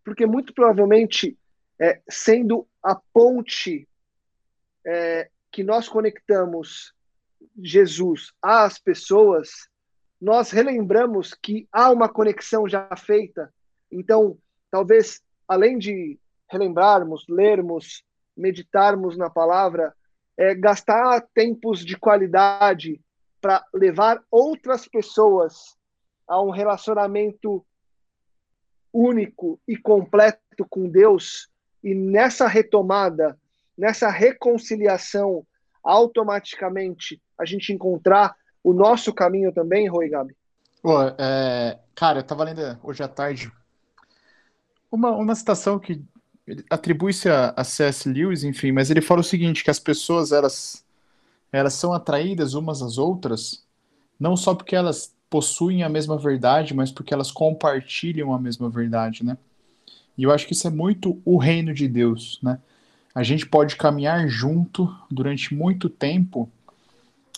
porque muito provavelmente, é, sendo a ponte é, que nós conectamos Jesus às pessoas, nós relembramos que há uma conexão já feita. Então, talvez, além de relembrarmos, lermos, meditarmos na palavra, é gastar tempos de qualidade para levar outras pessoas a um relacionamento único e completo com Deus e nessa retomada, nessa reconciliação, automaticamente a gente encontrar o nosso caminho também, Rui Gabi? Pô, é, cara, eu tava lendo hoje à tarde uma, uma citação que atribui-se a, a C.S. Lewis, enfim, mas ele fala o seguinte, que as pessoas, elas, elas são atraídas umas às outras, não só porque elas possuem a mesma verdade, mas porque elas compartilham a mesma verdade, né? E eu acho que isso é muito o reino de Deus, né? A gente pode caminhar junto durante muito tempo,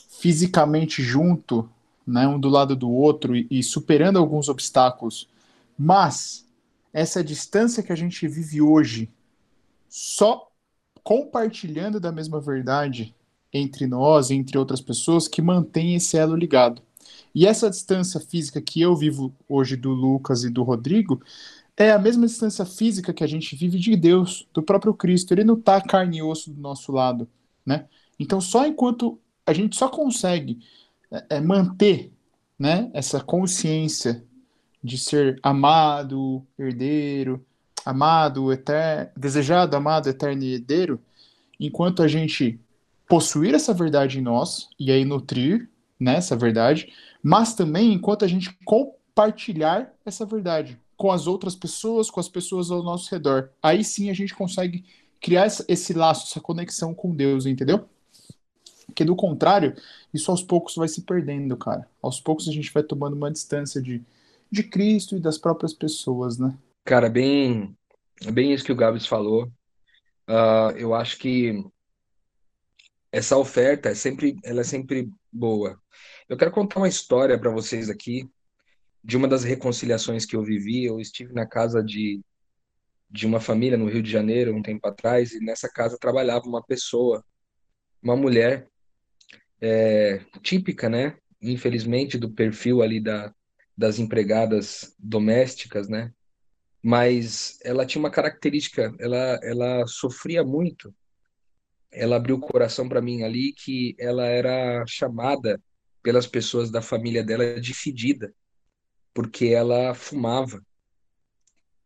fisicamente junto, né, um do lado do outro e, e superando alguns obstáculos, mas essa distância que a gente vive hoje só compartilhando da mesma verdade entre nós, entre outras pessoas, que mantém esse elo ligado. E essa distância física que eu vivo hoje do Lucas e do Rodrigo é a mesma distância física que a gente vive de Deus, do próprio Cristo. Ele não está carne e osso do nosso lado, né? Então, só enquanto a gente só consegue é, é manter né, essa consciência de ser amado, herdeiro, amado, eterno, desejado, amado, eterno e herdeiro, enquanto a gente possuir essa verdade em nós e aí nutrir né, essa verdade, mas também enquanto a gente compartilhar essa verdade com as outras pessoas, com as pessoas ao nosso redor. Aí sim a gente consegue criar esse laço, essa conexão com Deus, entendeu? Porque do contrário, isso aos poucos vai se perdendo, cara. Aos poucos a gente vai tomando uma distância de, de Cristo e das próprias pessoas, né? Cara, bem, bem isso que o Gabs falou. Uh, eu acho que essa oferta é sempre, ela é sempre boa. Eu quero contar uma história para vocês aqui de uma das reconciliações que eu vivi. Eu estive na casa de, de uma família no Rio de Janeiro um tempo atrás e nessa casa trabalhava uma pessoa, uma mulher é, típica, né? Infelizmente do perfil ali da, das empregadas domésticas, né? Mas ela tinha uma característica, ela, ela sofria muito ela abriu o coração para mim ali que ela era chamada pelas pessoas da família dela de fedida, porque ela fumava.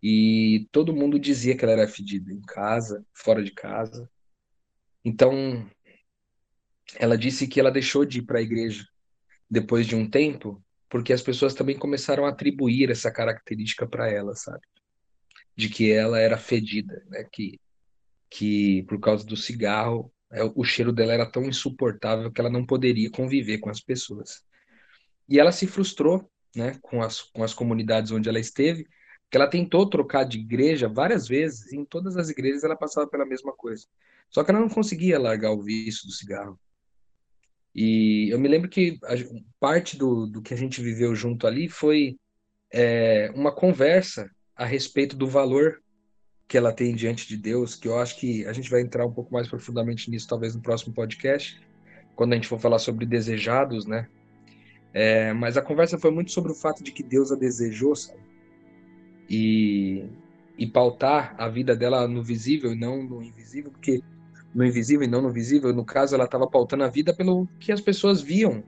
E todo mundo dizia que ela era fedida, em casa, fora de casa. Então, ela disse que ela deixou de ir para a igreja depois de um tempo, porque as pessoas também começaram a atribuir essa característica para ela, sabe? De que ela era fedida, né? Que que por causa do cigarro, é, o cheiro dela era tão insuportável que ela não poderia conviver com as pessoas. E ela se frustrou, né, com as, com as comunidades onde ela esteve, que ela tentou trocar de igreja várias vezes, e em todas as igrejas ela passava pela mesma coisa. Só que ela não conseguia largar o vício do cigarro. E eu me lembro que a, parte do, do que a gente viveu junto ali foi é, uma conversa a respeito do valor que ela tem diante de Deus, que eu acho que a gente vai entrar um pouco mais profundamente nisso, talvez no próximo podcast, quando a gente for falar sobre desejados, né? É, mas a conversa foi muito sobre o fato de que Deus a desejou, sabe? E, e pautar a vida dela no visível e não no invisível, porque no invisível e não no visível, no caso, ela estava pautando a vida pelo que as pessoas viam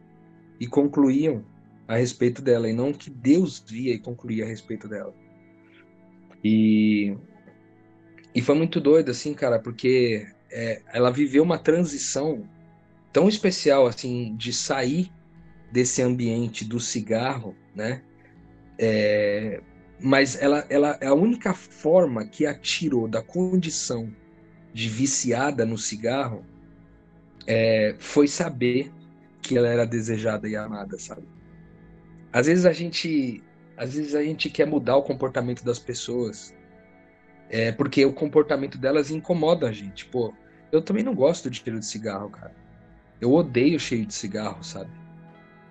e concluíam a respeito dela, e não que Deus via e concluía a respeito dela. E e foi muito doido, assim, cara, porque é, ela viveu uma transição tão especial, assim, de sair desse ambiente do cigarro, né? É, mas ela, ela é a única forma que a tirou da condição de viciada no cigarro é, foi saber que ela era desejada e amada, sabe? Às vezes a gente, às vezes a gente quer mudar o comportamento das pessoas, é porque o comportamento delas incomoda a gente. Pô, eu também não gosto de cheiro de cigarro, cara. Eu odeio cheiro de cigarro, sabe?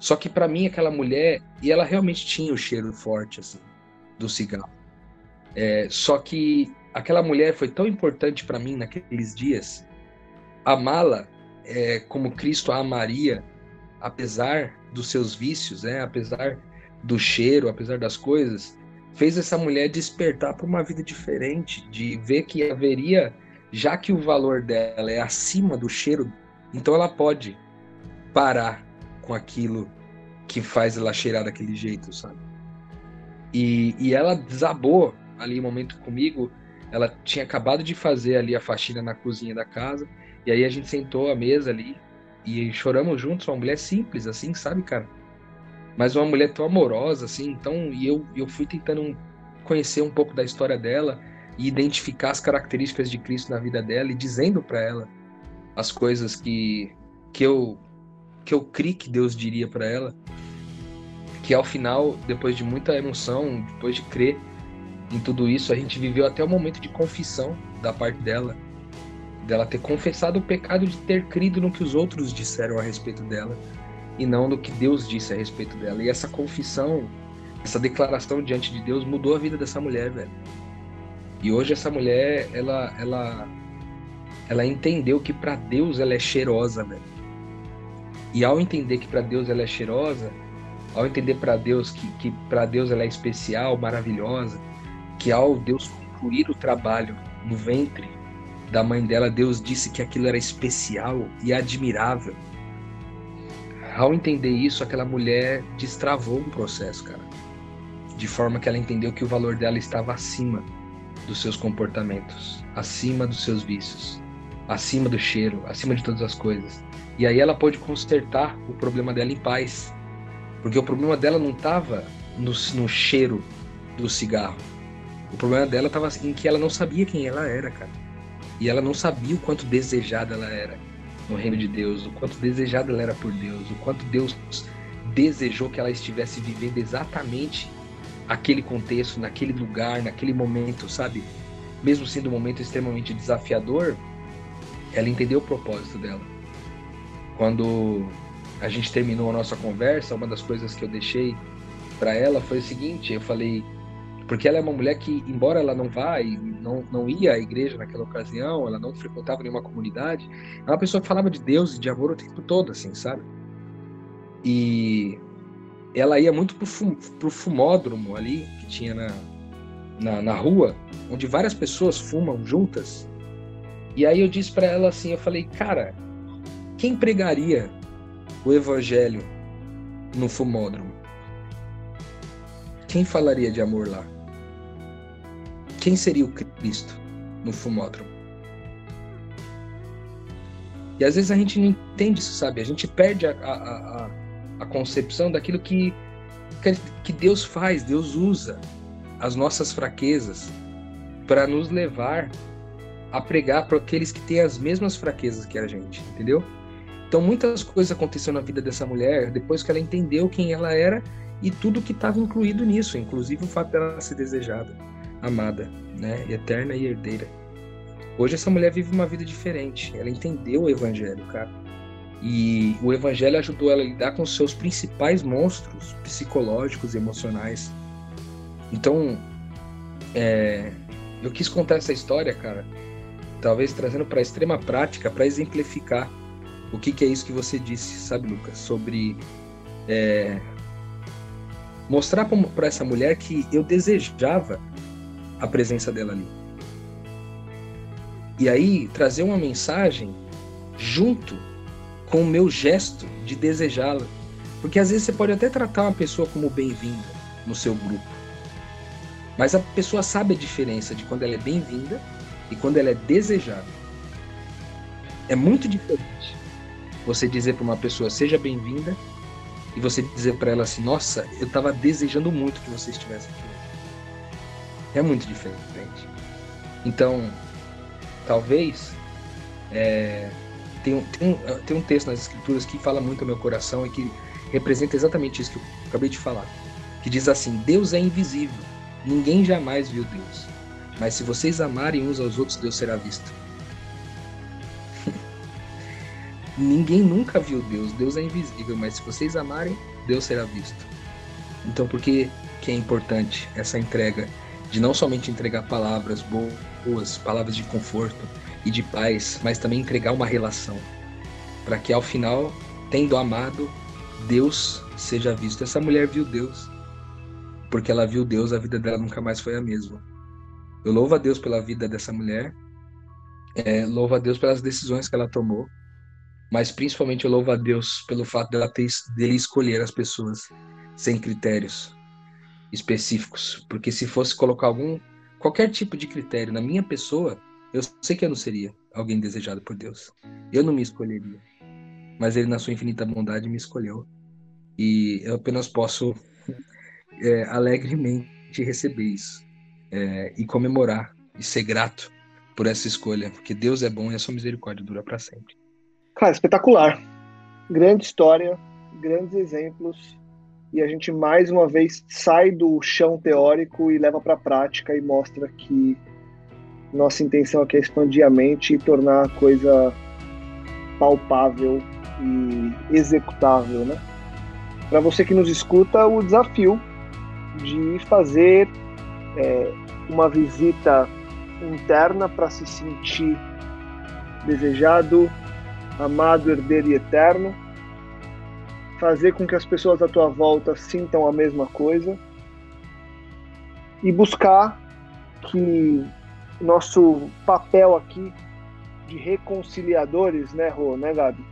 Só que para mim aquela mulher, e ela realmente tinha o cheiro forte assim do cigarro. É, só que aquela mulher foi tão importante para mim naqueles dias. Amá-la é, como Cristo a amaria, apesar dos seus vícios, né? apesar do cheiro, apesar das coisas, fez essa mulher despertar para uma vida diferente, de ver que haveria, já que o valor dela é acima do cheiro, então ela pode parar com aquilo que faz ela cheirar daquele jeito, sabe? E, e ela desabou ali um momento comigo. Ela tinha acabado de fazer ali a faxina na cozinha da casa, e aí a gente sentou à mesa ali e choramos juntos. Uma mulher simples, assim, sabe, cara? mas uma mulher tão amorosa, assim, então, e eu, eu fui tentando conhecer um pouco da história dela e identificar as características de Cristo na vida dela e dizendo para ela as coisas que, que eu que eu criei que Deus diria para ela, que ao final, depois de muita emoção, depois de crer em tudo isso, a gente viveu até o momento de confissão da parte dela, dela ter confessado o pecado de ter crido no que os outros disseram a respeito dela e não do que Deus disse a respeito dela. E essa confissão, essa declaração diante de Deus mudou a vida dessa mulher, velho. E hoje essa mulher, ela, ela, ela entendeu que para Deus ela é cheirosa, velho. E ao entender que para Deus ela é cheirosa, ao entender para Deus que, que para Deus ela é especial, maravilhosa, que ao Deus concluir o trabalho no ventre da mãe dela, Deus disse que aquilo era especial e admirável. Ao entender isso, aquela mulher destravou um processo, cara. De forma que ela entendeu que o valor dela estava acima dos seus comportamentos, acima dos seus vícios, acima do cheiro, acima de todas as coisas. E aí ela pôde consertar o problema dela em paz. Porque o problema dela não estava no, no, cheiro do cigarro. O problema dela estava em que ela não sabia quem ela era, cara. E ela não sabia o quanto desejada ela era no reino de Deus, o quanto desejada ela era por Deus, o quanto Deus desejou que ela estivesse vivendo exatamente aquele contexto, naquele lugar, naquele momento, sabe? Mesmo sendo um momento extremamente desafiador, ela entendeu o propósito dela. Quando a gente terminou a nossa conversa, uma das coisas que eu deixei para ela foi o seguinte: eu falei, porque ela é uma mulher que, embora ela não vá e não, não ia à igreja naquela ocasião, ela não frequentava nenhuma comunidade, é uma pessoa que falava de Deus e de amor o tempo todo, assim, sabe? E ela ia muito pro, fum, pro fumódromo ali, que tinha na, na, na rua, onde várias pessoas fumam juntas. E aí eu disse para ela assim, eu falei, cara, quem pregaria o evangelho no fumódromo? Quem falaria de amor lá? Quem seria o Cristo no fumódromo? E às vezes a gente não entende isso, sabe? A gente perde a, a, a, a concepção daquilo que, que Deus faz, Deus usa as nossas fraquezas para nos levar a pregar para aqueles que têm as mesmas fraquezas que a gente, entendeu? Então muitas coisas aconteceram na vida dessa mulher depois que ela entendeu quem ela era e tudo que estava incluído nisso, inclusive o fato dela ser desejada, amada, né, eterna e herdeira. Hoje essa mulher vive uma vida diferente. Ela entendeu o evangelho, cara. E o evangelho ajudou ela a lidar com seus principais monstros psicológicos e emocionais. Então, é, eu quis contar essa história, cara, talvez trazendo para extrema prática, para exemplificar o que, que, é isso que você disse, sabe, Lucas? Sobre é, mostrar para essa mulher que eu desejava a presença dela ali. E aí trazer uma mensagem junto com o meu gesto de desejá-la. Porque às vezes você pode até tratar uma pessoa como bem-vinda no seu grupo. Mas a pessoa sabe a diferença de quando ela é bem-vinda e quando ela é desejada. É muito diferente você dizer para uma pessoa seja bem-vinda e você dizer para ela assim: Nossa, eu estava desejando muito que você estivesse aqui. É muito diferente. Então, talvez é, tem, tem, tem um texto nas escrituras que fala muito ao meu coração e que representa exatamente isso que eu acabei de falar. Que diz assim: Deus é invisível, ninguém jamais viu Deus. Mas se vocês amarem uns aos outros, Deus será visto. Ninguém nunca viu Deus, Deus é invisível, mas se vocês amarem, Deus será visto. Então, por que, que é importante essa entrega de não somente entregar palavras boas, palavras de conforto e de paz, mas também entregar uma relação, para que ao final, tendo amado, Deus seja visto. Essa mulher viu Deus, porque ela viu Deus, a vida dela nunca mais foi a mesma. Eu louvo a Deus pela vida dessa mulher, é, louvo a Deus pelas decisões que ela tomou, mas principalmente eu louvo a Deus pelo fato dela ter, dele escolher as pessoas sem critérios específicos, porque se fosse colocar algum qualquer tipo de critério na minha pessoa, eu sei que eu não seria alguém desejado por Deus. Eu não me escolheria. Mas Ele, na sua infinita bondade, me escolheu. E eu apenas posso é, alegremente receber isso é, e comemorar e ser grato por essa escolha, porque Deus é bom e a sua misericórdia dura para sempre. Cara, espetacular. Grande história, grandes exemplos. E a gente mais uma vez sai do chão teórico e leva para a prática e mostra que nossa intenção aqui é expandir a mente e tornar a coisa palpável e executável, né? Para você que nos escuta, o desafio de fazer é, uma visita interna para se sentir desejado, amado, herdeiro e eterno, fazer com que as pessoas à tua volta sintam a mesma coisa e buscar que nosso papel aqui de reconciliadores, né, Rô, né, Gabi,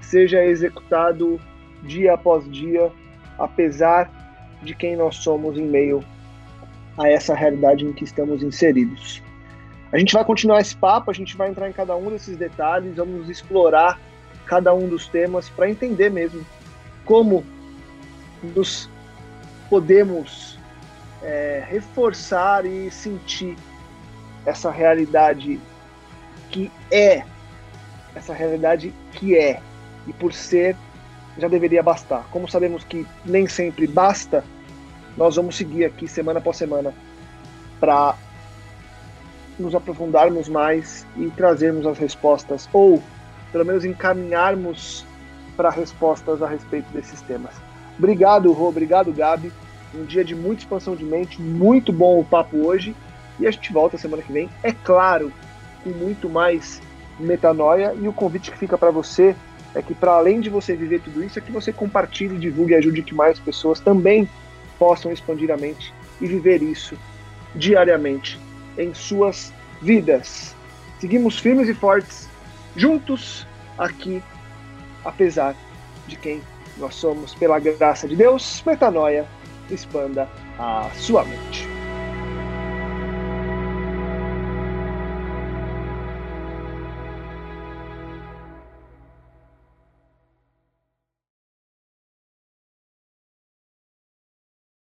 seja executado dia após dia, apesar de quem nós somos em meio a essa realidade em que estamos inseridos. A gente vai continuar esse papo, a gente vai entrar em cada um desses detalhes, vamos explorar cada um dos temas para entender mesmo como nos podemos é, reforçar e sentir essa realidade que é, essa realidade que é, e por ser já deveria bastar. Como sabemos que nem sempre basta, nós vamos seguir aqui semana após semana para nos aprofundarmos mais e trazermos as respostas, ou pelo menos encaminharmos para respostas a respeito desses temas. Obrigado, Rô, obrigado, Gabi. Um dia de muita expansão de mente, muito bom o papo hoje. E a gente volta semana que vem, é claro, com muito mais metanoia. E o convite que fica para você é que, para além de você viver tudo isso, é que você compartilhe, divulgue e ajude que mais pessoas também possam expandir a mente e viver isso diariamente em suas vidas. Seguimos firmes e fortes, juntos aqui, apesar de quem nós somos, pela graça de Deus, metanoia, expanda a sua mente.